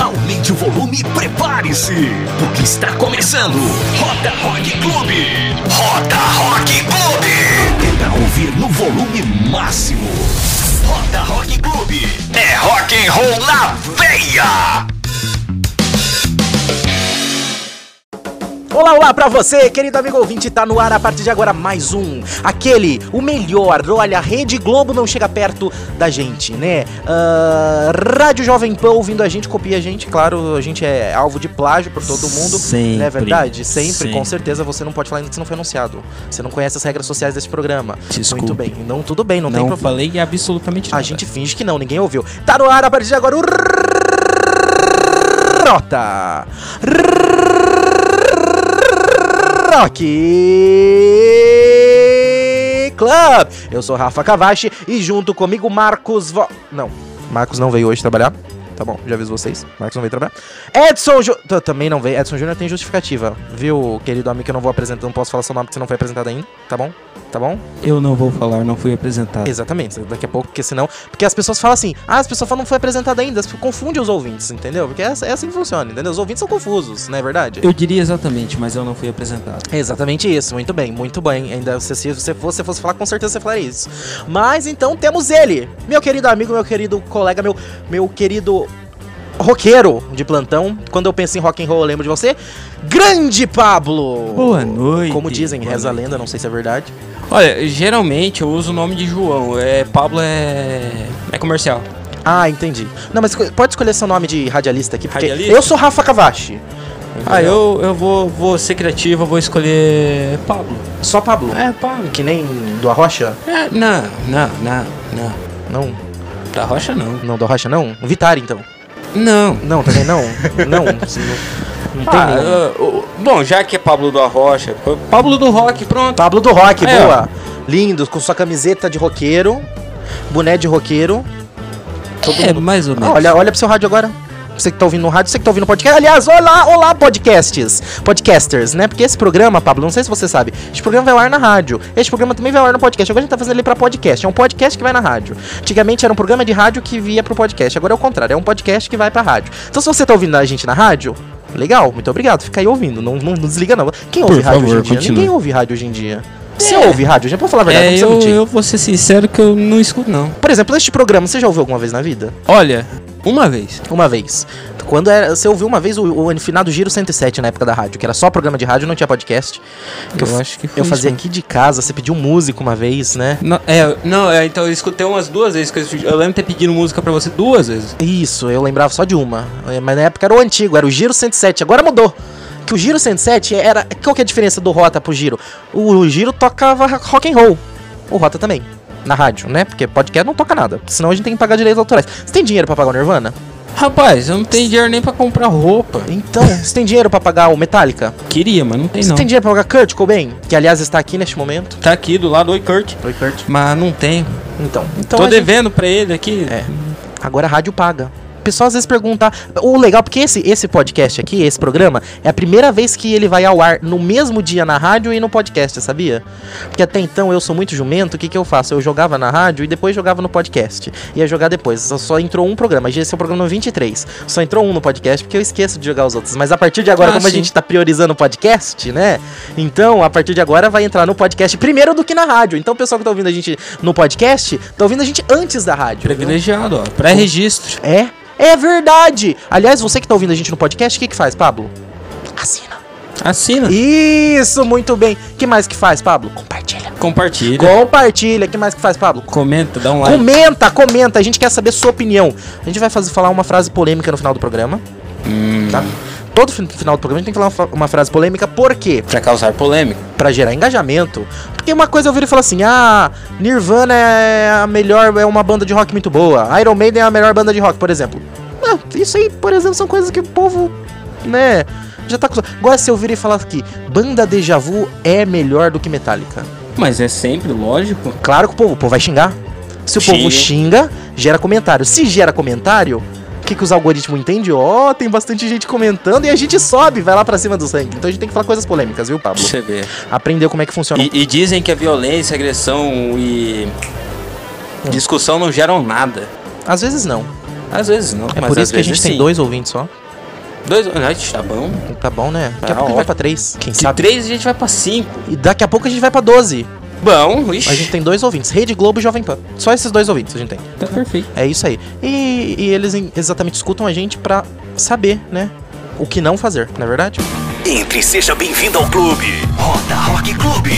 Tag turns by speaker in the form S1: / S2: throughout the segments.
S1: Aumente o volume e prepare-se, porque está começando Roda Rock Clube. Roda Rock Clube. Pra ouvir no volume máximo. Roda Rock Clube. É rock and roll na veia.
S2: Olá, olá pra você, querido amigo ouvinte, tá no ar a partir de agora mais um, aquele, o melhor, olha, a Rede Globo não chega perto da gente, né? Ah, Rádio Jovem Pan ouvindo a gente, copia a gente, claro, a gente é alvo de plágio por todo mundo,
S3: Sempre.
S2: não é verdade? Sempre,
S3: Sempre.
S2: com certeza, você não pode falar ainda que você não foi anunciado, você não conhece as regras sociais desse programa.
S3: Desculpe.
S2: Muito bem, não, tudo bem, não, tem
S3: Não
S2: problema.
S3: falei absolutamente nada.
S2: A gente finge que não, ninguém ouviu. Tá no ar a partir de agora o Rota Rock Club. Eu sou Rafa Cavachi e junto comigo Marcos Vo... Não, Marcos não veio hoje trabalhar. Tá bom, já aviso vocês. Marcos não veio trabalhar. Edson. T- Também não veio. Edson Júnior tem justificativa. Viu, querido amigo, que eu não vou apresentar, não posso falar seu nome porque você não foi apresentado ainda. Tá bom? Tá bom?
S3: Eu não vou falar, não fui apresentado.
S2: Exatamente, daqui a pouco, porque senão. Porque as pessoas falam assim, ah, as pessoas falam não foi apresentado ainda, confunde os ouvintes, entendeu? Porque é, é assim que funciona, entendeu? Os ouvintes são confusos, não é verdade?
S3: Eu diria exatamente, mas eu não fui apresentado.
S2: É exatamente isso, muito bem, muito bem. Ainda se, se você fosse, fosse falar, com certeza você falaria isso. Mas então temos ele, meu querido amigo, meu querido colega, meu, meu querido roqueiro de plantão. Quando eu penso em rock and roll, eu lembro de você. Grande Pablo!
S3: Boa noite.
S2: Como dizem,
S3: Boa
S2: reza a
S3: noite.
S2: lenda, não sei se é verdade.
S3: Olha, geralmente eu uso o nome de João. É, Pablo é. é comercial.
S2: Ah, entendi. Não, mas pode escolher seu nome de radialista aqui, porque
S3: Radialista?
S2: eu sou Rafa Cavachi.
S3: Ah, eu, eu vou, vou ser criativo, eu vou escolher Pablo.
S2: Só Pablo.
S3: É, Pablo.
S2: Que nem do Arrocha?
S3: É, não, não, não, não.
S2: Não,
S3: Da Rocha não.
S2: não do Arrocha não? Vitari então.
S3: Não.
S2: Não, também não. não, se não, não tem
S3: Ah,
S2: nenhum.
S3: ah, bom, já que é Pablo do Arrocha, Pablo do Rock, pronto.
S2: Pablo do Rock,
S3: É,
S2: boa. Lindo, com sua camiseta de roqueiro, boné de roqueiro. Todo
S3: é,
S2: mundo-
S3: mais ou
S2: Ah,
S3: menos.
S2: olha, olha pro seu rádio agora. Você que tá ouvindo no rádio, você que tá ouvindo no podcast. Aliás, olá, olá, podcasts. Podcasters, né? Porque esse programa, Pablo, não sei se você sabe, este programa vai ao ar na rádio. Este programa também vai ao ar no podcast. Agora a gente tá fazendo ele pra podcast. É um podcast que vai na rádio. Antigamente era um programa de rádio que via pro podcast. Agora é o contrário, é um podcast que vai pra rádio. Então se você tá ouvindo a gente na rádio, legal, muito obrigado. Fica aí ouvindo. Não, não, não desliga, não. Quem ouve
S3: Por
S2: rádio
S3: favor,
S2: hoje em dia?
S3: continue.
S2: Ninguém ouve rádio hoje em dia. Você
S3: É.
S2: ouve rádio? Já pode falar a verdade,
S3: É,
S2: não
S3: eu,
S2: mentir.
S3: eu vou ser sincero que eu não escuto, não.
S2: Por exemplo, este programa, você já ouviu alguma vez na vida?
S3: Olha, uma vez.
S2: Uma vez. Quando era, você ouviu uma vez o, o finado Giro 107 na época da rádio, que era só programa de rádio, não tinha podcast. Eu,
S3: Eu acho que foi
S2: eu fazia
S3: isso.
S2: aqui de casa, você pediu músico uma vez, né?
S3: Não, é, não, é, então eu escutei umas duas vezes. que Eu, eu lembro de ter pedido música pra você duas vezes.
S2: Isso, eu lembrava só de uma. É, Mas na época era o antigo, era o Giro 107. Agora mudou. Que o Giro 107 era. Qual que é a diferença do Rota pro Giro? O Giro tocava rock and roll. O Rota também. Na rádio, né? Porque podcast não toca nada. Senão a gente tem que pagar direitos autorais. Você tem dinheiro pra pagar o Nirvana?
S3: Rapaz, eu não tenho dinheiro nem pra comprar roupa.
S2: Então, você tem dinheiro pra pagar o Metallica?
S3: Queria, mas não tem
S2: Você
S3: não.
S2: tem dinheiro pra pagar Kurt Cobain? Que aliás está aqui neste momento.
S3: Tá aqui do lado, oi Kurt.
S2: Oi, Kurt.
S3: Mas não tem.
S2: Então, então
S3: Tô
S2: a gente-
S3: devendo pra ele aqui.
S2: É. Agora a rádio paga. O pessoal às vezes pergunta. O legal, porque esse, esse podcast aqui, esse programa, é a primeira vez que ele vai ao ar no mesmo dia na rádio e no podcast, sabia? Porque até então eu sou muito jumento, o que, que eu faço? Eu jogava na rádio e depois jogava no podcast. Ia jogar depois. Só, só entrou um programa. Esse é o programa 23. Só entrou um no podcast porque eu esqueço de jogar os outros. Mas a partir de agora,
S3: Ah,
S2: como a
S3: sim.
S2: gente tá priorizando o podcast, né? Então, a partir de agora vai entrar no podcast primeiro do que na rádio. Então, o pessoal que tá ouvindo a gente no podcast, tá ouvindo a gente antes da rádio. viu?
S3: Privilegiado, ó. Pré-registro.
S2: É? É verdade! Aliás, você que tá ouvindo a gente no podcast, o que que faz, Pablo? Assina.
S3: Assina.
S2: Isso, muito bem. O que mais que faz, Pablo? Compartilha.
S3: Compartilha.
S2: Compartilha. O que mais que faz, Pablo?
S3: Comenta, dá um like.
S2: Comenta, comenta. A gente quer saber sua opinião. A gente vai fazer, falar uma frase polêmica no final do programa,
S3: Hum,
S2: tá? Todo fin- final do programa a gente tem que falar uma, frase polêmica, por quê?
S3: Pra causar polêmica.
S2: Pra gerar engajamento. Porque uma coisa eu ouvi ele falar assim: ah, Nirvana é a melhor, é uma banda de rock muito boa. Iron Maiden é a melhor banda de rock, por exemplo. Ah, isso aí, por exemplo, são coisas que o povo, né, já tá acostumado. Agora se eu vir e falar aqui, banda Deja Vu é melhor do que Metallica.
S3: Mas é sempre lógico.
S2: Claro que o povo, o povo vai xingar. Se o povo
S3: Xinga.
S2: xinga, gera comentário. Se gera comentário, que, que os algoritmos entendem? Ó, tem bastante gente comentando e a gente sobe, vai lá pra cima do sangue. Então a gente tem que falar coisas polêmicas, viu, Pablo?
S3: Você vê.
S2: Aprender como é que funciona.
S3: E, e dizem que a violência, agressão e discussão não geram nada.
S2: Às vezes não.
S3: Às vezes não,
S2: É por isso que a gente tem
S3: sim.
S2: dois ouvintes só.
S3: Dois, ah, tá bom.
S2: Tá bom, né? Daqui a
S3: Ah,
S2: pouco a gente vai pra três. Quem
S3: De
S2: sabe?
S3: três a gente vai pra cinco.
S2: E daqui a pouco a gente vai pra 12.
S3: Bom, ixi.
S2: A gente tem dois ouvintes, Rede Globo e Jovem Pan. Só esses dois ouvintes a gente tem.
S3: Tá perfeito.
S2: É isso aí. E, e eles exatamente escutam a gente pra saber, né? O que não fazer, não é verdade?
S1: Entre e seja bem-vindo ao clube. Roda Rock Clube.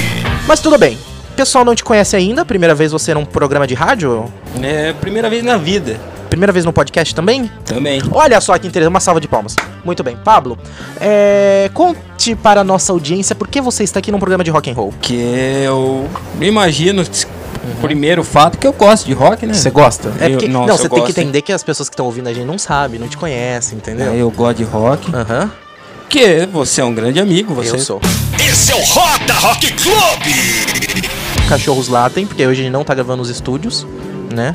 S2: Mas tudo bem. O pessoal não te conhece ainda, primeira vez você num programa de rádio?
S3: É, primeira vez na vida.
S2: Primeira vez no podcast também?
S3: Também.
S2: Olha só que interessante, uma salva de palmas. Muito bem, Pablo. é, conte para a nossa audiência por que você está aqui num programa de rock and roll.
S3: Que eu imagino, o primeiro fato, que eu gosto de rock, né?
S2: Você gosta? É
S3: Eu-
S2: porque,
S3: nossa,
S2: não,
S3: eu
S2: você tem que
S3: gosto, hein?
S2: entender que as pessoas que estão ouvindo a gente não sabem, não te conhecem, entendeu?
S3: É, eu gosto de rock.
S2: Aham.
S3: Porque você é um grande amigo, você.
S2: Eu sou.
S1: Esse é o Roda Rock Clube.
S2: Cachorros latem, porque hoje a gente não tá gravando nos estúdios, né?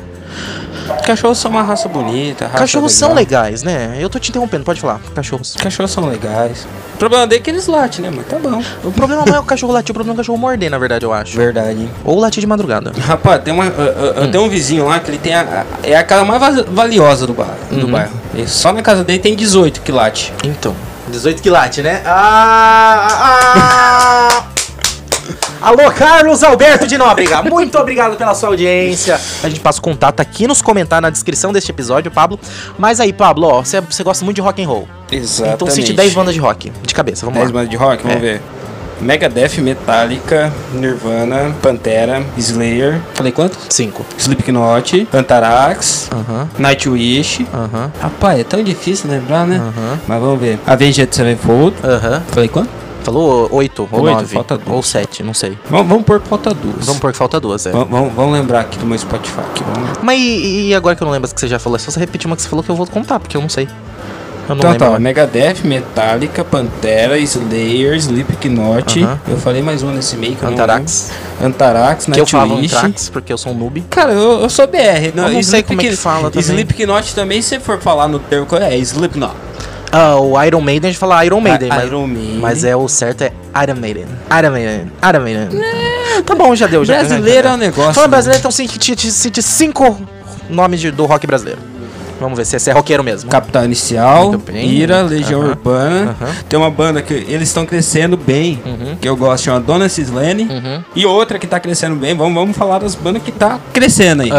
S3: Cachorros são uma raça bonita. Raça
S2: Cachorros são
S3: legal.
S2: legais, né? Eu tô te interrompendo, pode falar. Cachorros.
S3: Cachorros são legais. O problema dele é que eles latem, né? Mas tá bom.
S2: O problema não é o cachorro latir, o problema é o cachorro morder, na verdade, eu acho.
S3: Verdade. hein?
S2: Ou latir de madrugada.
S3: Rapaz, tem uma, eu- eu- eu tenho um vizinho lá que ele tem a, a- é a casa mais va- valiosa do, bar, do
S2: Uhum.
S3: bairro. E só na casa dele tem 18 que late.
S2: Então. 18 quilates, né? Ah, ah, Alô, Carlos Alberto de Nóbrega. Muito obrigado pela sua audiência. A gente passa o contato aqui nos comentários, na descrição deste episódio, Pablo. Mas aí, Pablo, ó, você você gosta muito de rock and roll.
S3: Exatamente.
S2: Então cite 10 bandas de rock, de cabeça, vamos
S3: 10
S2: lá.
S3: bandas de rock, vamos
S2: É.
S3: ver. Megadeth, Metallica, Nirvana, Pantera, Slayer. Falei quanto?
S2: 5.
S3: Slipknot, Anthrax,
S2: Aham,
S3: Nightwish.
S2: aham,
S3: Rapaz, é tão difícil lembrar, né?
S2: aham,
S3: Mas vamos ver. Avenged Sevenfold.
S2: aham.
S3: Falei quanto?
S2: Falou 8 ou
S3: Oito,
S2: 9.
S3: falta duas.
S2: Ou 7, não sei.
S3: Vamos, vamos pôr falta duas.
S2: Vamos pôr que falta duas, é.
S3: Vamos, vamos- vamos lembrar aqui do meu Spotify. Aqui.
S2: Mas e, e agora que eu não lembro as que você já falou? É só você repetir uma que você falou que eu vou contar, porque eu não sei. Eu não
S3: Então
S2: lembro.
S3: tá. Megadeth, Metallica, Pantera, Slayer, Slipknot.
S2: Aham.
S3: Eu falei mais um nesse meio que eu não
S2: Antarax.
S3: Antarax,
S2: Que eu falava
S3: Nightwish.
S2: Anthrax, porque eu sou um noob.
S3: Cara, eu, eu sou BR.
S2: Eu não sei como é que fala também.
S3: Slipknot também, se for falar no termo, é Slipknot.
S2: Ah, o Iron Maiden, a gente fala Iron Maiden,
S3: Ah,
S2: mas,
S3: Iron Maiden.
S2: mas é o certo é Iron Maiden. Iron Maiden. Iron Maiden. Tá bom, já deu. Já,
S3: Brasileiro é um negócio,
S2: Fala
S3: né?
S2: brasileiro, então cite, cinco nomes de- do rock brasileiro. Vamos ver se é roqueiro mesmo.
S3: Capital Inicial. Ira, Legião. Urbana. Tem uma banda que eles estão crescendo bem,
S2: Uhum.
S3: que eu gosto, chama Dona Cislene.
S2: Uhum.
S3: E outra que tá crescendo bem, vamos, vamos falar das bandas que tá crescendo aí.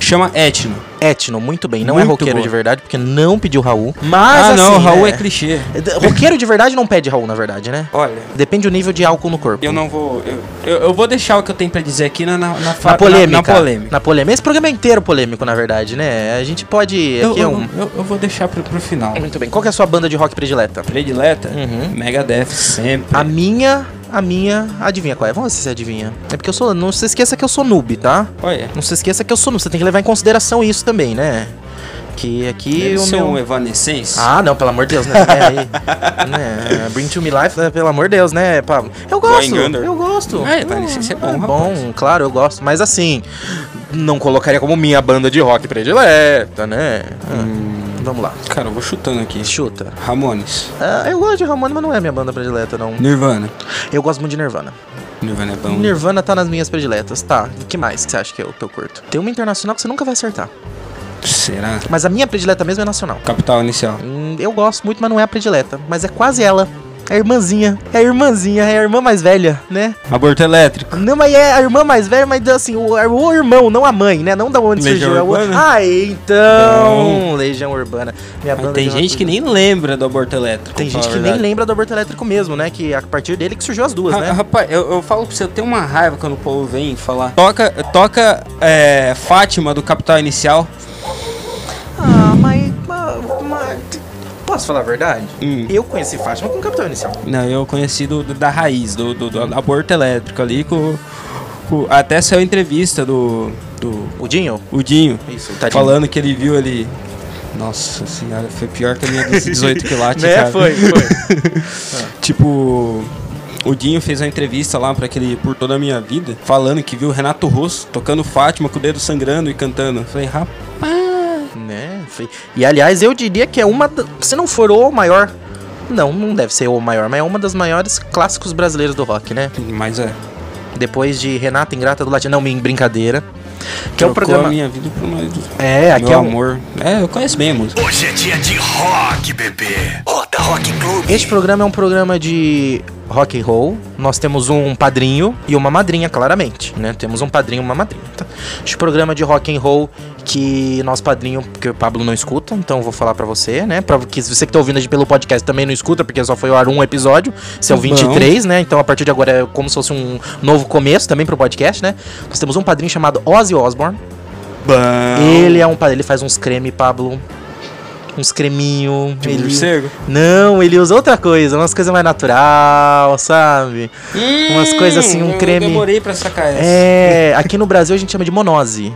S3: Chama Etno.
S2: Etno, muito bem. Não é
S3: Muito
S2: roqueiro
S3: boa.
S2: de verdade, porque não pediu Raul. Mas
S3: ah, não,
S2: assim,
S3: Raul
S2: né?
S3: é clichê.
S2: Roqueiro de verdade não pede Raul, na verdade, né?
S3: Olha,
S2: Depende do nível de álcool no corpo.
S3: eu não vou. Eu, eu, eu vou deixar o que eu tenho pra dizer aqui na, na, na,
S2: Na polêmica.
S3: Na, na polêmica.
S2: Na polêmica. Esse programa é inteiro polêmico, na verdade, né? A gente pode.
S3: Eu,
S2: Aqui é
S3: eu,
S2: um.
S3: eu, eu vou deixar pro, pro final.
S2: Muito bem. Qual é a sua banda de rock predileta?
S3: Predileta?
S2: Uhum.
S3: Megadeth sempre.
S2: A minha. A minha. Adivinha qual é? Vamos ver se você adivinha. É porque eu sou. Não se esqueça que eu sou noob, tá?
S3: Olha.
S2: Não se esqueça que eu sou noob. Você tem que levar em consideração isso também, né? Que aqui
S3: Deve
S2: o meu.
S3: um Evanescence.
S2: Ah, não, pelo amor de Deus, né? É, aí, né? Bring to me life, né? pelo amor de Deus, né, Pablo? Eu gosto, eu gosto.
S3: É, Evanescence é bom,
S2: é
S3: rapaz.
S2: bom, claro, eu gosto. Mas assim, não colocaria como minha banda de rock predileta, né? Ah, Vamos lá.
S3: Cara, eu vou chutando aqui.
S2: Chuta.
S3: Ramones.
S2: Ah, eu gosto de Ramones, mas não é minha banda predileta, não.
S3: Nirvana.
S2: Eu gosto muito de Nirvana.
S3: Nirvana é bom.
S2: Nirvana tá nas minhas prediletas, tá. O que mais que você acha que eu, que eu curto? Tem uma internacional que você nunca vai acertar.
S3: Será?
S2: Mas a minha predileta mesmo é nacional.
S3: Capital Inicial.
S2: Hum, eu gosto muito, mas não é a predileta. Mas é quase ela. É a irmãzinha. É a irmãzinha, é a irmã mais velha, né?
S3: Aborto elétrico.
S2: Não, mas é a irmã mais velha, mas assim, o, o irmão, não a mãe, né? Não da onde
S3: Legião
S2: surgiu. é o-
S3: Urbana?
S2: Ah, então. Legião Urbana. Minha banda
S3: tem gente que nem lembra do aborto elétrico.
S2: Tem gente que nem lembra do aborto elétrico mesmo, né? Que a partir dele que surgiu as duas, né?
S3: Rapaz, eu, eu falo pra você, eu tenho uma raiva quando o povo vem falar. Toca, toca é, Fátima do Capital Inicial.
S2: Ah, mas- Posso falar a verdade?
S3: Hum.
S2: Eu conheci Fátima com o Capitão Inicial.
S3: Não, eu conheci do, do- da raiz, do, do, do aborto elétrico ali, com, até saiu entrevista do, do
S2: O Dinho?
S3: o Dinho,
S2: Isso, tadinho.
S3: falando que ele viu ele. Nossa senhora, foi pior que a minha dos 18 quilates,
S2: Né?
S3: cara.
S2: Foi, foi.
S3: Tipo, o Dinho fez uma entrevista lá pra aquele Por Toda a Minha Vida, falando que viu o Renato Russo tocando Fátima com o dedo sangrando e cantando. Eu falei, rapaz,
S2: E aliás, eu diria que é uma. Se não for o maior. Não, não deve ser o maior, mas é uma das maiores clássicos brasileiros do rock, né?
S3: mas é.
S2: Depois de Renata Ingrata do Latino. Não, minha brincadeira. Que é o programa.
S3: a minha vida por mais do
S2: É, aqui
S3: meu
S2: é um,
S3: amor. É, eu conheço bem a música.
S1: Hoje é dia de rock, bebê. Roda Rock Clube.
S2: Este programa é um programa de rock and roll. Nós temos um padrinho e uma madrinha, claramente, né? Temos um padrinho e uma madrinha. Tá? Este programa de rock and roll que nosso padrinho, porque o Pablo não escuta, então eu vou falar pra você, né? Pra que você que tá ouvindo a gente pelo podcast também não escuta, porque só foi ao ar um episódio. Esse é o
S3: Bom.
S2: 23, né? Então a partir de agora é como se fosse um novo começo também pro podcast, né? Nós temos um padrinho chamado Ozzy Osbourne.
S3: Bom.
S2: Ele é um padrinho, ele faz uns creme, Pablo. Uns creminho.
S3: De
S2: ele...
S3: morcego?
S2: Não, ele usa outra coisa, umas coisas mais natural, sabe? Umas coisas assim, um
S3: eu
S2: creme-
S3: demorei pra sacar essa.
S2: É, aqui no Brasil a gente chama de monose.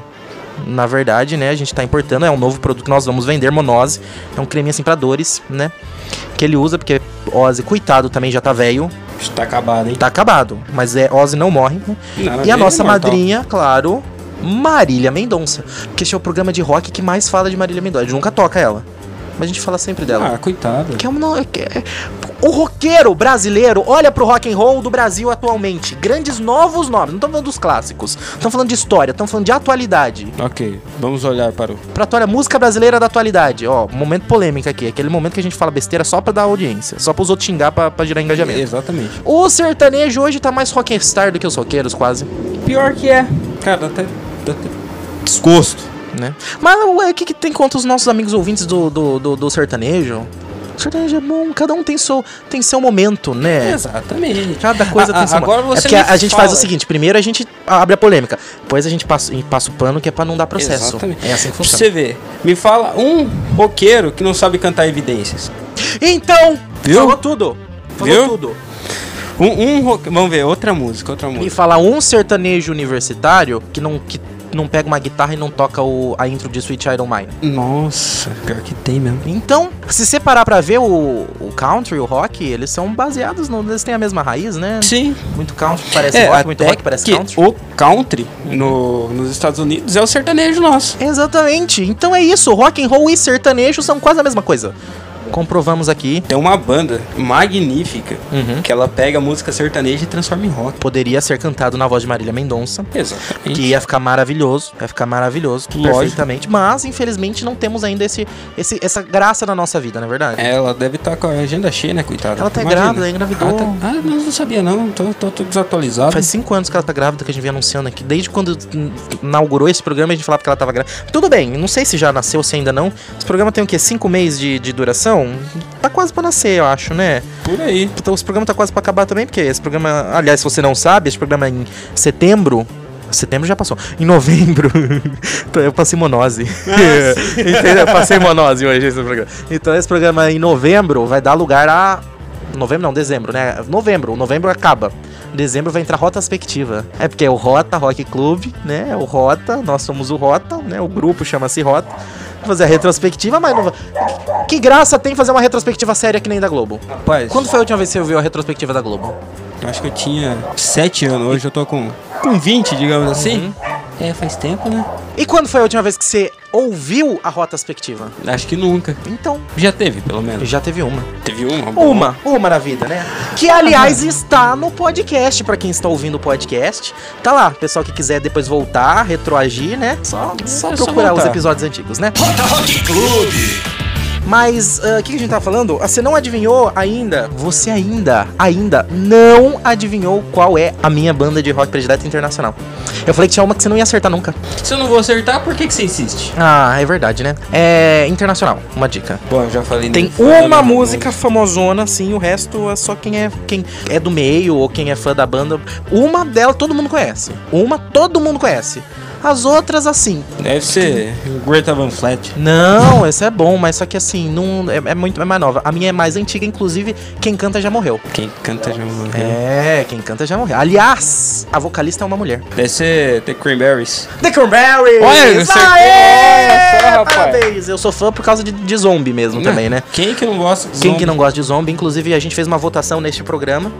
S2: Na verdade, né, a gente tá importando, é um novo produto que nós vamos vender, monose. É um creme assim pra dores, né? Que ele usa, porque Ozzy, coitado, também já tá velho,
S3: Tá acabado, hein?
S2: tá acabado. Mas é, Ozzy não morre, né?
S3: Não,
S2: E a nossa madrinha, claro, Marília Mendonça. Porque esse é o programa de rock que mais fala de Marília Mendonça. A gente nunca toca ela. Mas a gente fala sempre dela.
S3: Ah, coitado.
S2: Que é uma, que é- o roqueiro brasileiro olha pro rock and roll do Brasil atualmente. Grandes novos nomes. Não estamos falando dos clássicos. Estamos falando de história. Estamos falando de atualidade.
S3: Ok, vamos olhar para o.
S2: Pra atuar, música brasileira da atualidade. Ó, momento polêmico aqui. Aquele momento que a gente fala besteira só pra dar audiência. Só pros outros xingar pra, pra gerar engajamento.
S3: Exatamente.
S2: O sertanejo hoje tá mais rockstar do que os roqueiros, quase.
S3: Pior que é. Cara, dá até, dá até desgosto.
S2: Né? Mas ué, o que, que tem contra os nossos amigos ouvintes do, do, do, do sertanejo? Sertanejo é bom, cada um tem seu, tem seu momento, né?
S3: Exatamente.
S2: Cada coisa
S3: A-
S2: tem seu
S3: agora
S2: momento. É
S3: você
S2: porque
S3: me
S2: a, a gente faz o seguinte: primeiro a gente abre a polêmica, depois a gente passa, passa o pano que é pra não dar processo.
S3: Exatamente.
S2: É assim que funciona.
S3: você ver, me fala um roqueiro que não sabe cantar evidências.
S2: Então,
S3: Viu?
S2: falou tudo. Falou
S3: Viu?
S2: tudo.
S3: Um, um roque... Vamos ver, outra música, outra
S2: Me
S3: música.
S2: fala um sertanejo universitário que não, que não pega uma guitarra e não toca o, a intro de Sweet O' Mine.
S3: Nossa, pior que tem mesmo.
S2: Então, se você parar pra ver o, o country, o rock, eles são baseados, no, eles têm a mesma raiz, né?
S3: Sim.
S2: Muito country parece
S3: É,
S2: rock, muito rock parece
S3: que
S2: country.
S3: o country no, nos Estados Unidos é o sertanejo nosso.
S2: Exatamente. Então é isso, rock and roll e sertanejo são quase a mesma coisa. Comprovamos aqui.
S3: Tem uma banda magnífica
S2: Uhum.
S3: que ela pega a música sertaneja e transforma em rock.
S2: Poderia ser cantado na voz de Marília Mendonça.
S3: Exatamente.
S2: Que ia ficar maravilhoso, ia ficar maravilhoso,
S3: Lógico.
S2: perfeitamente. Mas, infelizmente, não temos ainda esse, esse, essa graça na nossa vida, não é verdade?
S3: Ela deve estar com a agenda cheia, né, coitada?
S2: Ela tá
S3: Imagina.
S2: grávida, engravidou.
S3: Ah, tá... ah, não, sabia não, tô, tô, tô desatualizado.
S2: Faz cinco anos que ela tá grávida, que a gente vem anunciando aqui. Desde quando inaugurou esse programa, a gente falava que ela tava grávida. Tudo bem, não sei se já nasceu, se ainda não. Esse programa tem o quê? Cinco meses de, de duração? Tá quase pra nascer, eu acho, né?
S3: Por aí.
S2: Então, esse programa tá quase pra acabar também, porque esse programa, aliás, se você não sabe, esse programa é em setembro. Setembro já passou. Em novembro, então, eu passei monose. Entendeu? eu passei monose hoje esse programa. Então esse programa em novembro vai dar lugar a. Novembro não, dezembro, né? Novembro, novembro acaba. Dezembro vai entrar Rota Perspectiva. É porque é o Rota Rock Club, né? É o Rota, nós somos o Rota, né? O grupo chama-se Rota. Fazer a retrospectiva, mas não. Que graça tem fazer uma retrospectiva séria que nem da Globo?
S3: Rapaz,
S2: Quando foi a última vez que você ouviu a retrospectiva da Globo?
S3: acho que eu tinha 7 anos, hoje eu tô com, com 20, digamos assim.
S2: Uhum.
S3: É, faz tempo, né?
S2: E quando foi a última vez que você ouviu a retrospectiva?
S3: Acho que nunca.
S2: Então,
S3: Já teve, pelo menos.
S2: já teve uma.
S3: Teve uma? boa.
S2: Uma, uma na vida, né? Que aliás está no podcast, pra quem está ouvindo o podcast. Tá lá, pessoal que quiser depois voltar, retroagir, né? Só, só
S3: É só
S2: procurar os
S3: voltar.
S2: episódios antigos, né?
S1: Roda Rock Clube.
S2: Mas ah, o que, que a gente tá falando? Ah, Você não adivinhou ainda? Você ainda, ainda não adivinhou qual é a minha banda de rock predileta internacional. Eu falei que tinha uma que você não ia acertar nunca.
S3: Se eu não vou acertar, por que, que você insiste?
S2: Ah, é verdade, né? É internacional, uma dica.
S3: Bom, eu já falei.
S2: Tem uma música famosona, assim, o resto é só quem é quem é do meio ou quem é fã da banda. Uma dela todo mundo conhece. Uma todo mundo conhece. As outras, assim.
S3: Deve ser Greta Van Flat.
S2: Não, esse é bom, mas só que assim, não é, é muito é mais nova. A minha é mais antiga, inclusive, quem canta já morreu.
S3: Quem canta já morreu.
S2: É, quem canta já morreu. Aliás, a vocalista é uma mulher.
S3: Deve ser The Cranberries.
S2: The Cranberries!
S3: Olha!
S2: Aê!
S3: Nossa.
S2: Parabéns! Eu sou fã por causa de, de zombie mesmo também, né?
S3: Quem que não gosta de
S2: Quem
S3: zombie?
S2: que não gosta de zombie? Inclusive, a gente fez uma votação neste programa.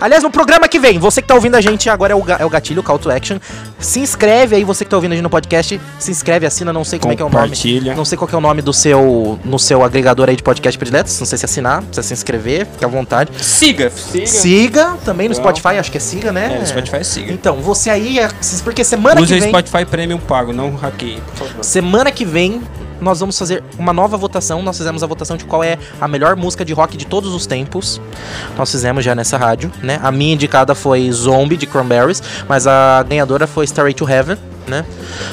S2: Aliás, no programa que vem, você que tá ouvindo a gente agora é o, é o gatilho, o call to action. Se inscreve aí, você que tá ouvindo a gente no podcast, se inscreve, assina, não sei como é que é o nome. Não sei qual que é o nome do seu, no seu agregador aí de podcast prediletos. Não sei se assinar, precisa se inscrever, fica à vontade.
S3: Siga, siga.
S2: Siga também no. Spotify, acho que é siga, né?
S3: É, no Spotify siga.
S2: Então, você aí, é- porque semana
S3: Use
S2: que
S3: o
S2: vem.
S3: Spotify Premium pago, não hackeie, por favor.
S2: Semana que vem nós vamos fazer uma nova votação. Nós fizemos a votação de qual é a melhor música de rock de todos os tempos. Nós fizemos já nessa rádio, né? A minha indicada foi Zombie de Cranberries, mas a ganhadora foi Starway to Heaven, né?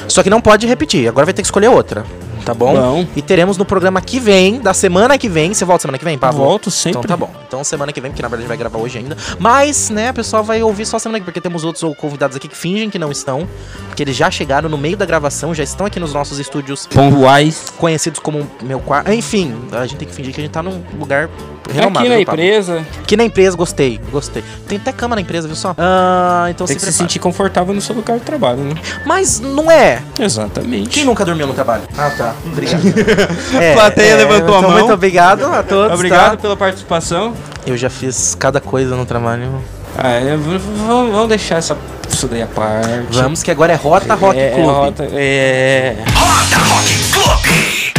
S2: Só que não pode repetir, agora vai ter que escolher outra. Tá bom?
S3: Bom.
S2: E teremos no programa que vem, da semana que vem. Você volta semana que vem, Pablo?
S3: Volto sempre.
S2: Então tá bom. Então semana que vem, porque na verdade vai gravar hoje ainda. Mas, né, a pessoa vai ouvir só semana que vem, porque temos outros convidados aqui que fingem que não estão. Porque eles já chegaram no meio da gravação, já estão aqui nos nossos estúdios
S3: Pontuais.
S2: conhecidos como meu quarto. Enfim, a gente tem que fingir que a gente tá num lugar renomado.
S3: Aqui na
S2: Pablo?
S3: empresa,
S2: Aqui na empresa, gostei, gostei. Tem até cama na empresa, viu só? Ah, então
S3: tem
S2: se
S3: que se sentir confortável no seu lugar de trabalho, né?
S2: Mas não é.
S3: Exatamente.
S2: Quem nunca dormiu no trabalho? Ah, tá. Obrigado. é,
S3: Plateia levantou a
S2: então
S3: mão.
S2: Muito obrigado a todos.
S3: Obrigado
S2: tá?
S3: pela participação.
S2: Eu já fiz cada coisa no trabalho.
S3: Ah, é, vamos deixar essa, isso daí à parte.
S2: Vamos, que agora é Rota Rock
S3: é,
S2: Club.
S3: É, rota- é...
S1: Roda Rock Clube.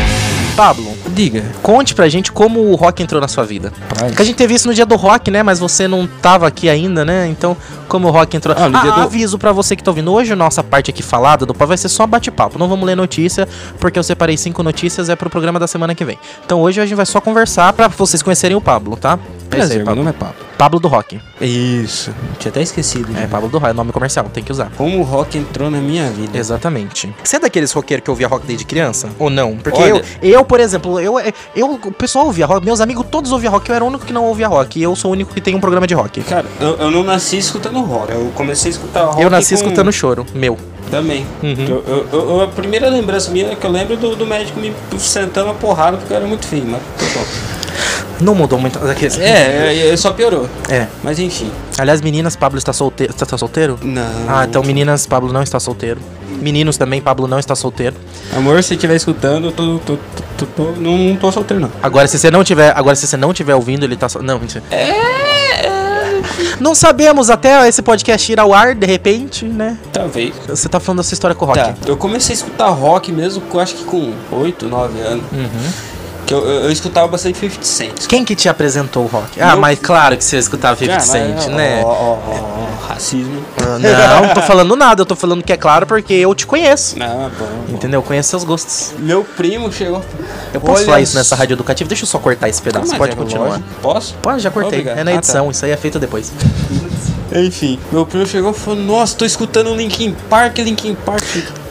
S2: Pablo,
S3: Diga.
S2: conte pra gente como o rock entrou na sua vida.
S3: Rapaz.
S2: Porque a gente teve isso no dia do rock, né? Mas você não tava aqui ainda, né? Então, como o rock entrou.
S3: Ah, no dia
S2: Ah,
S3: do-
S2: aviso pra você que tá ouvindo. Hoje, a nossa parte aqui falada do pau vai ser só bate-papo. Não vamos ler notícia, porque eu separei cinco notícias, é pro programa da semana que vem. Então, hoje a gente vai só conversar pra vocês conhecerem o Pablo, tá? É aí,
S3: Prazer, meu
S2: Pablo.
S3: nome é Pablo.
S2: Pablo do Rock.
S3: Isso. Tinha até esquecido.
S2: É,
S3: já.
S2: Pablo do Rock, é nome comercial, tem que usar.
S3: Como o rock entrou na minha vida.
S2: Exatamente. Você é daqueles roqueiros que ouvia rock desde criança? Ou não? Porque
S3: Olha-
S2: eu, eu, por exemplo, eu, eu, o pessoal ouvia rock, meus amigos todos ouviam rock, eu era o único que não ouvia rock. E eu sou o único que tem um programa de rock.
S3: Cara, eu, eu não nasci escutando rock. Eu comecei a escutar rock.
S2: eu nasci
S3: com-
S2: escutando choro, meu.
S3: Também.
S2: Uhum.
S3: Eu, eu- eu- a primeira lembrança minha é que eu lembro do, do médico me sentando a porrada porque eu era muito feio, mas.
S2: Não mudou muito. Daqueles...
S3: É, é, é, só piorou.
S2: É.
S3: Mas enfim.
S2: Aliás, meninas, Pablo está solteiro. Está, está solteiro?
S3: Não.
S2: Ah, então meninas, Pablo não está solteiro. Meninos também, Pablo não está solteiro.
S3: Amor, se estiver escutando, eu tô, tô, tô, tô- não, não tô solteiro, não.
S2: Agora, se você não tiver, agora se você não tiver ouvindo, ele tá. So... Não, mentira. Não sabemos até esse podcast ir ao ar de repente, né?
S3: Talvez.
S2: Você tá falando da sua história com o rock.
S3: Tá. Eu comecei a escutar rock mesmo, eu acho que com 8, 9 anos.
S2: Uhum.
S3: Que eu, eu, eu escutava bastante 50 Cent.
S2: Quem que te apresentou o rock? Ah,
S3: Meu-
S2: mas claro que você escutava 50
S3: Ah, mas-
S2: Cent,
S3: ó,
S2: né?
S3: Ó, ó, ó, racismo.
S2: Ah, Não, não tô falando nada, eu tô falando que é claro porque eu te conheço.
S3: Ah, bom. bom.
S2: Entendeu? Eu conheço seus gostos.
S3: Meu primo chegou.
S2: Eu posso
S3: Olha
S2: falar isso nessa rádio educativa? Deixa eu só cortar esse pedaço.
S3: Mas
S2: Pode
S3: é
S2: continuar.
S3: lógico. Posso?
S2: Pode, já cortei.
S3: Obrigado.
S2: É na
S3: Ah, tá.
S2: edição, isso aí é feito depois.
S3: Enfim, meu primo chegou e falou: Nossa, tô escutando Linkin Park, Linkin Park.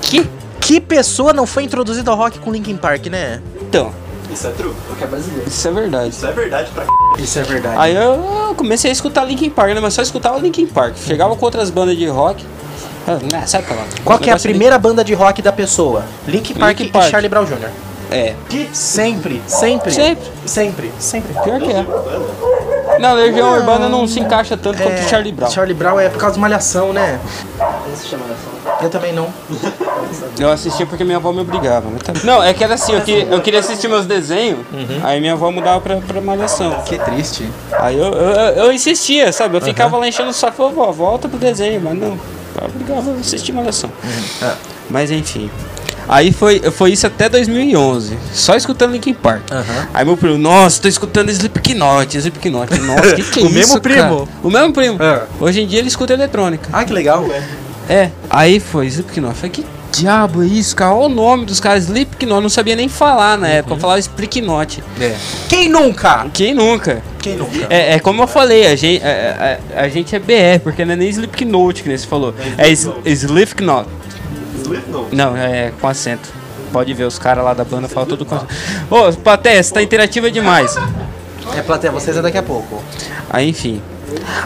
S3: Que?
S2: Que pessoa não foi introduzida ao rock com Linkin Park, né?
S3: Então,
S4: Isso é true, porque é brasileiro.
S3: isso é verdade.
S4: Isso é verdade pra
S2: Isso é verdade.
S3: Aí eu comecei a escutar Linkin Park, né? Mas só escutava Linkin Park. Chegava com outras bandas de rock. Ah, sai pra lá.
S2: Qual que é a primeira banda de rock da pessoa? Linkin Park
S3: Linkin
S2: e
S3: Park.
S2: Charlie Brown Jr.
S3: É,
S2: Que sempre, sempre,
S3: Sempre.
S2: sempre, sempre.
S3: pior que é. Não, Legião Urbana não se encaixa tanto quanto o Charlie Brown.
S2: Charlie Brown é por causa de malhação, né?
S4: Esse chama da
S2: Eu também não.
S3: Eu assistia porque minha avó me obrigava. Tá... Não, é que era assim, eu queria, eu queria assistir meus desenhos,
S2: Uhum.
S3: aí minha avó mudava pra, pra malhação.
S2: Que triste.
S3: Aí eu, eu, eu insistia, sabe? Eu ficava lá enchendo o saco, falava, vó, volta pro desenho, mas não. Eu obrigava a assistir malhação.
S2: É.
S3: Mas enfim. Aí foi, foi isso até 2011, só escutando Linkin Park.
S2: Aham.
S3: Aí meu primo, nossa, tô escutando Slipknot, Slipknot. Nossa, que que é
S2: O
S3: isso,
S2: mesmo
S3: cara?
S2: primo?
S3: O mesmo primo.
S2: É.
S3: Hoje em dia ele escuta eletrônica.
S2: Ah, que legal.
S3: É, aí foi Slipknot. Falei, que diabo é isso, cara? Olha o nome dos caras, Slipknot. Não sabia nem falar na época, eu falava Slipknot.
S2: É. Quem nunca?
S3: Quem nunca?
S2: Quem nunca?
S3: É, é como eu falei, a gente, a, a- a gente é BR, porque não é nem Slipknot que nem você falou. É S- Slipknot.
S4: Slipknot.
S3: Não, é com acento. Pode ver, os caras lá da banda falam tudo com acento. Ô, Platéia, você tá interativa demais.
S2: É plateia, vocês é daqui a pouco.
S3: Aí, enfim.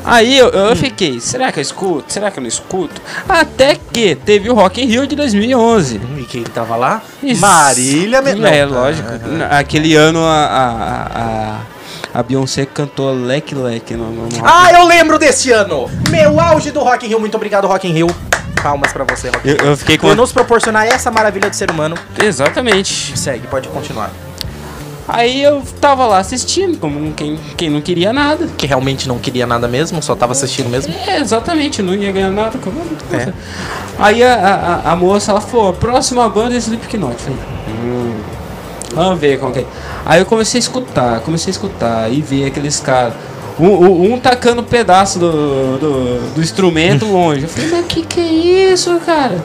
S3: Aí eu, eu fiquei, será que eu escuto? Será que eu não escuto? Até que teve o Rock in Rio de 2011.
S2: E quem que tava lá?
S3: Isso.
S2: Marília Me-
S3: É, lógico.
S2: Aham.
S3: Aquele ano a, a, a, a Beyoncé cantou Leque Leque no, no, no
S2: Ah, eu lembro desse ano! Meu auge do Rock in Rio. Muito obrigado, Rock in Rio. Palmas pra você, Rock in
S3: Eu,
S2: Rio.
S3: eu fiquei É, com.
S2: Por nos proporcionar essa maravilha de ser humano.
S3: Exatamente.
S2: Segue, pode continuar.
S3: Aí eu tava lá assistindo, como quem, quem não queria nada.
S2: Que realmente não queria nada mesmo, só tava assistindo mesmo.
S3: É, exatamente, não ia ganhar nada. como-
S2: É.
S3: Aí a, a, a moça, ela falou, próxima banda é Slipknot. Hum, vamos ver como que é. Aí eu comecei a escutar, comecei a escutar e ver aqueles caras. Um, um, um tacando um pedaço do, do, do instrumento longe. Eu falei, mas que que é isso, cara?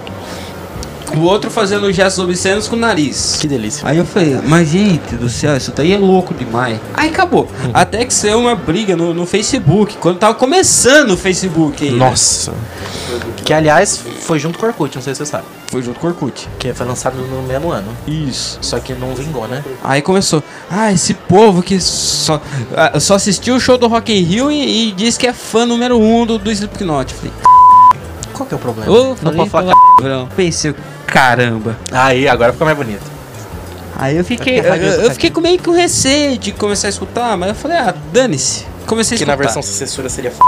S3: O outro fazendo gestos obscenos com o nariz.
S2: Que delícia.
S3: Aí eu falei, mas gente do céu, isso daí é louco demais. Aí acabou. Até que saiu uma briga no, no Facebook, quando tava começando o Facebook ainda.
S2: Nossa. Que aliás foi junto com o Orkut, não sei se você sabe.
S3: Foi junto com o Orkut.
S2: Que foi lançado no mesmo ano.
S3: Isso.
S2: Só que não vingou, né?
S3: Aí começou, ah, esse povo que só, ah, só assistiu o show do Rock in Rio e, e diz que é fã número um do, do Slipknot. Eu Falei,
S2: Qual que é o problema?
S3: ô,
S2: não pode falar.
S3: palavrão. Pensei, caramba.
S2: Aí, agora ficou mais bonito.
S3: Aí eu fiquei,
S2: É
S3: eu, eu fiquei com meio com receio de começar a escutar, mas eu falei, ah, dane-se. Comecei a
S2: Que
S3: escutar.
S2: na versão sem censura seria f...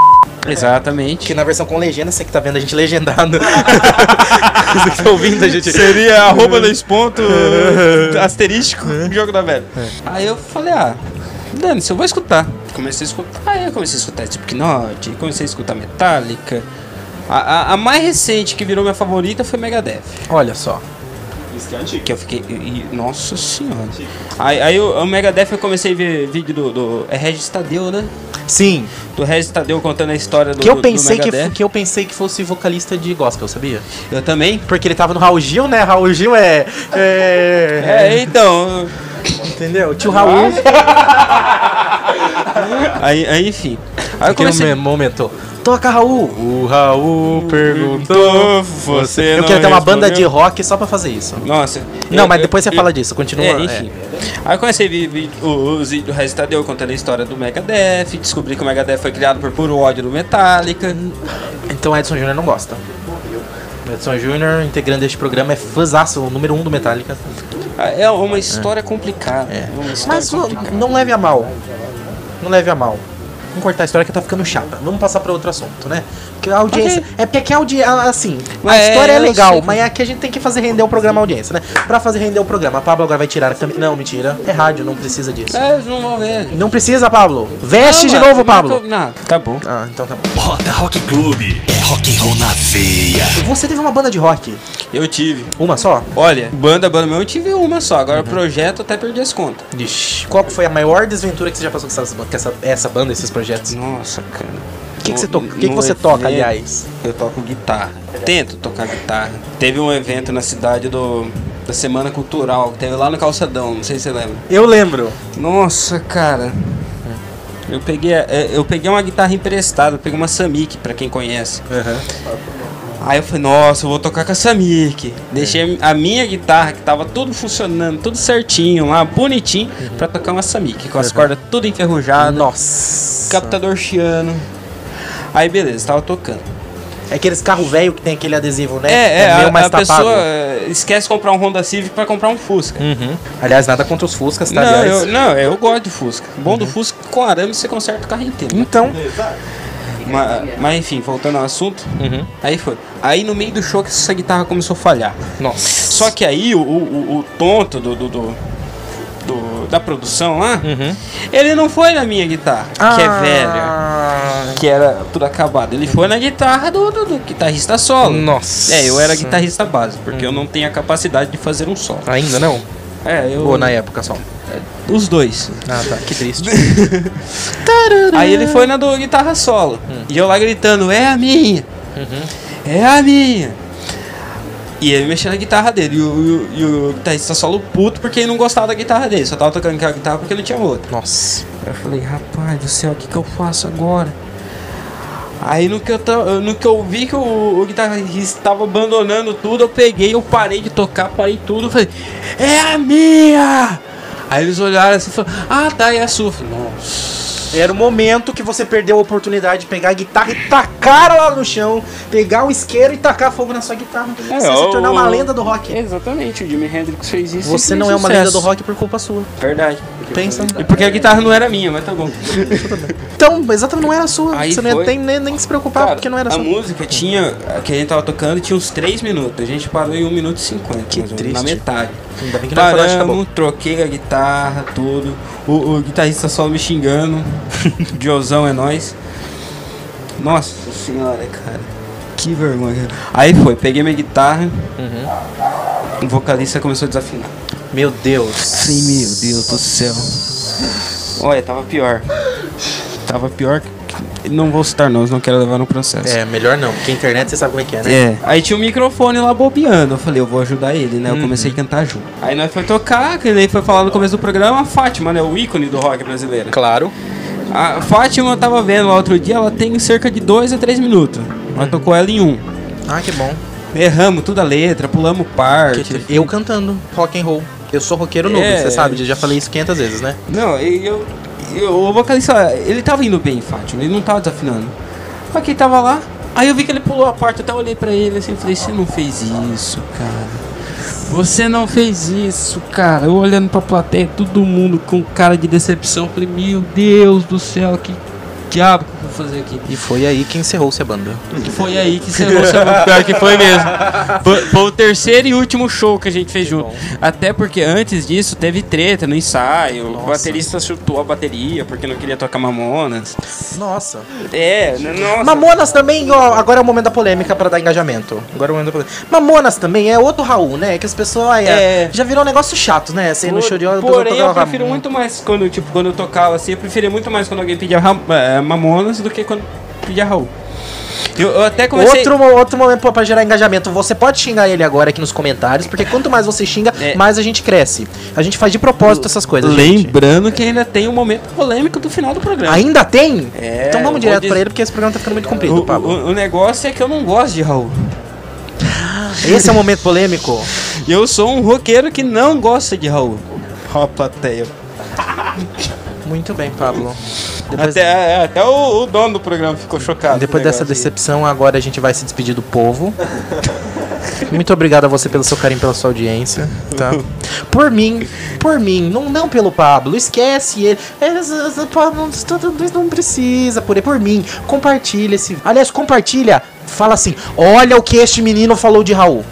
S3: Exatamente.
S2: Que na versão com legenda, você que tá vendo a gente legendado. você que tá ouvindo a gente.
S3: Seria arroba dois pontos asterístico jogo da velha. Aí eu falei, ah, dane-se, eu vou escutar. Comecei a escutar. Aí eu comecei a escutar Slipknot, comecei a escutar Metallica. A, a, a mais recente que virou minha favorita foi Megadeth.
S2: Olha só.
S4: Isso que é antigo.
S3: Que eu fiquei. e- nossa senhora. Aí, aí o, o Megadeth eu comecei a ver vídeo do. do é Regis Tadeu, né?
S2: Sim,
S3: Do Regis Tadeu contando a história do.
S2: que eu pensei que, que eu pensei que fosse vocalista de gospel, sabia?
S3: Eu também.
S2: Porque ele tava no Raul Gil, né? Raul Gil é. É.
S3: É, então.
S2: Entendeu? Tio Raul.
S3: Aí, aí enfim. Aí eu comecei.
S2: me- momento. Toca Raul. O Raul perguntou.
S3: Você
S2: Eu queria ter uma banda de rock só pra fazer isso.
S3: Nossa.
S2: Não,
S3: eu-
S2: mas
S3: eu-
S2: depois você
S3: eu-
S2: fala disso, continua.
S3: É, enfim. Aí eu comecei a ver vi- o- os vídeos do contando a história do Megadeth, descobri que o Megadeth foi criado por puro ódio do Metallica.
S2: É. Então Edson Júnior não gosta. O Edson Júnior, integrante deste programa, é fãzaço, o número um do Metallica.
S3: É uma história complicada.
S2: É.
S3: Uma história
S2: Mas
S3: complicada.
S2: não leve a mal. Não leve a mal. Vamos cortar a história que tá ficando chata. Vamos passar pra outro assunto, né? Porque a audiência.
S3: Ok.
S2: É porque aqui a audiência. Assim, a
S3: é,
S2: história é
S3: eu
S2: legal, mas aqui a gente tem que fazer render o programa a audiência, né? Pra fazer render o programa, a Pablo agora vai tirar a câmera. Não, mentira. É rádio, não precisa disso.
S3: É, eles não vão ver.
S2: Não precisa, Pablo. Veste
S3: Não,
S2: de novo,
S3: não
S2: Pablo.
S3: tô- Não, tá bom.
S2: Ah, então tá bom.
S1: Rota Rock Clube é rock and roll na veia.
S2: Você teve uma banda de rock?
S3: Eu tive.
S2: Uma só?
S3: Olha, banda, banda eu tive uma só. Agora
S2: Uhum.
S3: projeto até perdi as contas.
S2: Ixi, qual foi a maior desventura que você já passou com, essas, com essa, essa banda, esses projetos?
S3: Nossa, cara.
S2: O que, que você,
S3: No-
S2: toca? O que, que você toca,
S3: evento-
S2: aliás?
S3: Eu toco guitarra. Tento tocar guitarra. Teve um evento na cidade do da Semana Cultural, que teve lá no Calçadão, não sei se você lembra.
S2: Eu lembro.
S3: Nossa, cara. Eu peguei, é, eu peguei uma guitarra emprestada, eu peguei uma Samick, pra quem conhece. Aí eu falei, nossa, eu vou tocar com a Samick. Deixei a minha guitarra, que tava tudo funcionando, tudo certinho lá, bonitinho, pra tocar uma Samick, com as cordas tudo enferrujadas,
S2: Nossa.
S3: captador chiano. Aí beleza, tava tocando.
S2: É aqueles carros velho que tem aquele adesivo, né?
S3: É, é,
S2: meio
S3: a,
S2: mais
S3: a
S2: tapado.
S3: pessoa é, esquece de comprar um Honda Civic pra comprar um Fusca.
S2: Uhum. Aliás, nada contra os Fuscas, tá?
S3: Não
S2: aliás.
S3: eu, não, eu gosto de Fusca. Bom do Fusca, com arame você conserta o carro inteiro.
S2: Então.
S3: Mas, mas enfim, voltando ao assunto,
S2: Uhum.
S3: aí foi. Aí no meio do show que essa guitarra começou a falhar.
S2: Nossa.
S3: Só que aí o, o, o tonto do, do, do- do- da produção lá,
S2: Uhum.
S3: ele não foi na minha guitarra, que é velha,
S2: Ah,
S3: que era tudo acabado. Ele foi na guitarra do, do, do guitarrista solo.
S2: Nossa.
S3: É, eu era guitarrista base, porque eu não tenho a capacidade de fazer um solo.
S2: Ainda não?
S3: É, eu.
S2: Ou na época só?
S3: Os dois.
S2: Ah, tá. Que triste.
S3: Aí ele foi na do guitarra solo. E eu lá gritando, é a minha! É a minha! E ele mexendo na guitarra dele. E o, e o- e o guitarrista solo puto porque ele não gostava da guitarra dele. Só tava tocando aquela guitarra porque não tinha outra.
S2: Nossa.
S3: Aí eu falei, rapaz do céu, o que, que eu faço agora? Aí no que eu, no que eu vi que o, o guitarrista estava abandonando tudo, eu peguei, eu parei de tocar, parei tudo, falei, é a minha! Aí eles olharam assim e falaram, ah tá, é a sua. Falei, Nossa.
S2: Era o momento que você perdeu a oportunidade de pegar a guitarra e tacar ela lá no chão, pegar o isqueiro e tacar fogo na sua guitarra.
S3: É,
S2: você se tornar uma lenda do rock.
S3: Exatamente, o Jimi Hendrix fez isso.
S2: Você não é uma
S3: sucesso.
S2: lenda do rock por culpa sua.
S3: Verdade.
S2: Pensa.
S3: E porque a guitarra não era minha, mas tá bom.
S2: Então, exatamente não era sua.
S3: Aí
S2: você não ia
S3: foi.
S2: ter nem, nem se preocupar
S3: Cara,
S2: porque não era
S3: a
S2: sua.
S3: música tinha, a que a gente tava tocando, tinha uns 3 minutos. A gente parou em 1 minuto e 50,
S2: Que
S3: menos, na
S2: triste.
S3: metade.
S2: Ainda bem que não é
S3: troquei a guitarra, tudo. O, o guitarrista só me xingando. Diozão é nós. Nossa senhora, cara. Que vergonha. Aí foi, peguei minha guitarra.
S2: Uhum.
S3: O vocalista começou a desafinar.
S2: Meu Deus.
S3: Sim, meu Deus do céu. Olha, tava pior. Tava pior que. Não vou citar nomes, não quero levar no processo.
S2: É, melhor não, porque a internet você sabe como é que é, né?
S3: É. Aí tinha um microfone lá bobeando. Eu falei, eu vou ajudar ele, né? Eu
S2: Uhum.
S3: comecei a cantar junto. Aí nós foi tocar, que nem foi falar no começo do programa, a Fátima, né? O ícone do rock brasileiro.
S2: Claro.
S3: A Fátima eu tava vendo lá outro dia, ela tem cerca de 2 a 3 minutos. Nós tocou ela em um.
S2: Ah, que bom.
S3: Erramos toda a letra, pulamos parte.
S2: Eu cantando rock and roll. Eu sou roqueiro noob,
S3: É.
S2: você sabe, já falei isso 500 vezes, né?
S3: Não, eu, eu- O vocalista, ele tava indo bem, Fátima, ele não tava desafinando. Só que ele tava lá, aí eu vi que ele pulou a parte, eu até olhei pra ele assim e falei: Você não fez isso, cara. Você não fez isso, cara. Eu olhando pra plateia, todo mundo com cara de decepção. Falei: Meu Deus do céu, que diabo que eu vou fazer aqui?
S2: E foi aí que encerrou-se a banda.
S3: E foi aí que encerrou o seu pior que foi mesmo. Foi, foi o terceiro e último show que a gente fez junto. Até porque antes disso teve treta no ensaio. O
S2: Nossa.
S3: baterista chutou a bateria porque não queria tocar Mamonas.
S2: Nossa.
S3: É, n- nossa.
S2: Mamonas também, ó, agora é o momento da polêmica pra dar engajamento. Agora é o momento da polêmica. Mamonas também é outro Raul, né? Que as pessoas ai,
S3: É.
S2: já virou um negócio chato, né? Você ir no
S3: Por-
S2: show de hora
S3: Porém, eu prefiro muito mais quando, tipo, quando eu tocava assim, eu preferia muito mais quando alguém pedia eh, Mamonas do que quando pedia Raul. Eu, eu até comecei.
S2: Outro, outro momento pra- pra gerar engajamento. Você pode xingar ele agora aqui nos comentários, porque quanto mais você xinga,
S3: É.
S2: mais a gente cresce. A gente faz de propósito essas coisas. gente.
S3: Lembrando que ainda tem um momento polêmico do final do programa.
S2: Ainda tem?
S3: É,
S2: então vamos direto
S3: dizer-
S2: pra ele, porque esse programa tá ficando muito comprido,
S3: O,
S2: Pablo.
S3: o- o negócio é que eu não gosto de Raul.
S2: Esse é o momento polêmico.
S3: E eu sou um roqueiro que não gosta de Raul. Ó, plateia.
S2: Muito bem, Pablo. Depois,
S3: Até, é, até o, o dono do programa ficou chocado.
S2: depois dessa decepção, agora a gente vai se despedir do povo. Muito obrigado a você pelo seu carinho, pela sua audiência, tá? Por mim, por mim, não, não pelo Pablo, esquece ele. É, não, não precisa, por, por mim. Compartilha esse. Aliás, compartilha. Fala assim: olha o que este menino falou de Raul.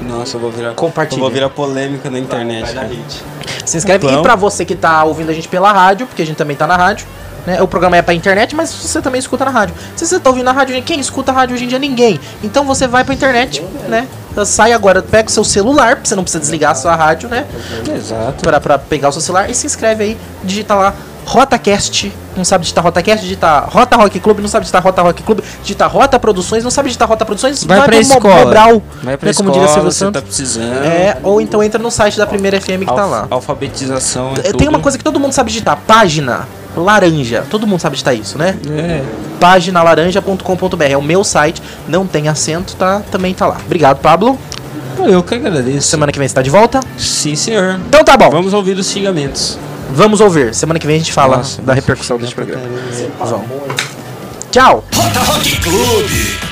S3: Nossa, eu vou virar.
S2: Compartilha.
S3: Eu vou virar polêmica na internet.
S4: Vai hit.
S2: Se inscreve.
S3: Então.
S2: E pra você que tá ouvindo a gente pela rádio, porque a gente também tá na rádio. Né? O programa é pra internet, mas você também escuta na rádio. Se você tá ouvindo na rádio, quem escuta a rádio hoje em dia? Ninguém. Então você vai pra internet, né? Sai agora, pega o seu celular, porque você não precisa desligar a sua rádio, né?
S3: Exato.
S2: Pra, pra pegar o seu celular e se inscreve aí, digita lá RotaCast, não sabe digitar RotaCast, digita Rota Rock Club, não sabe digitar Rota Rock Club, digita Rota Produções, não sabe digitar Rota Produções,
S3: Vai pra
S2: pro Mo-
S3: escola.
S2: Mobral,
S3: Vai pra
S2: né, como
S3: escola,
S2: diria Silvio
S3: você
S2: Santos.
S3: tá precisando.
S2: É, ou então entra no site da Primeira FM que tá lá.
S3: Alfabetização. É
S2: É, Tem
S3: tudo.
S2: uma coisa que todo mundo sabe digitar, página laranja. Todo mundo sabe digitar isso, né?
S3: É.
S2: Paginalaranja.com.br é o meu site, não tem acento, tá? Também tá lá. Obrigado, Pablo.
S3: Eu que agradeço.
S2: Semana que vem você tá de volta?
S3: Sim, senhor.
S2: Então tá bom.
S3: Vamos ouvir os xingamentos.
S2: Vamos ouvir. Semana que vem a gente fala
S3: Nossa,
S2: da
S3: nossa,
S2: repercussão desse
S3: pra
S2: programa. Vamos. Tchau.
S1: Rota Rock Clube.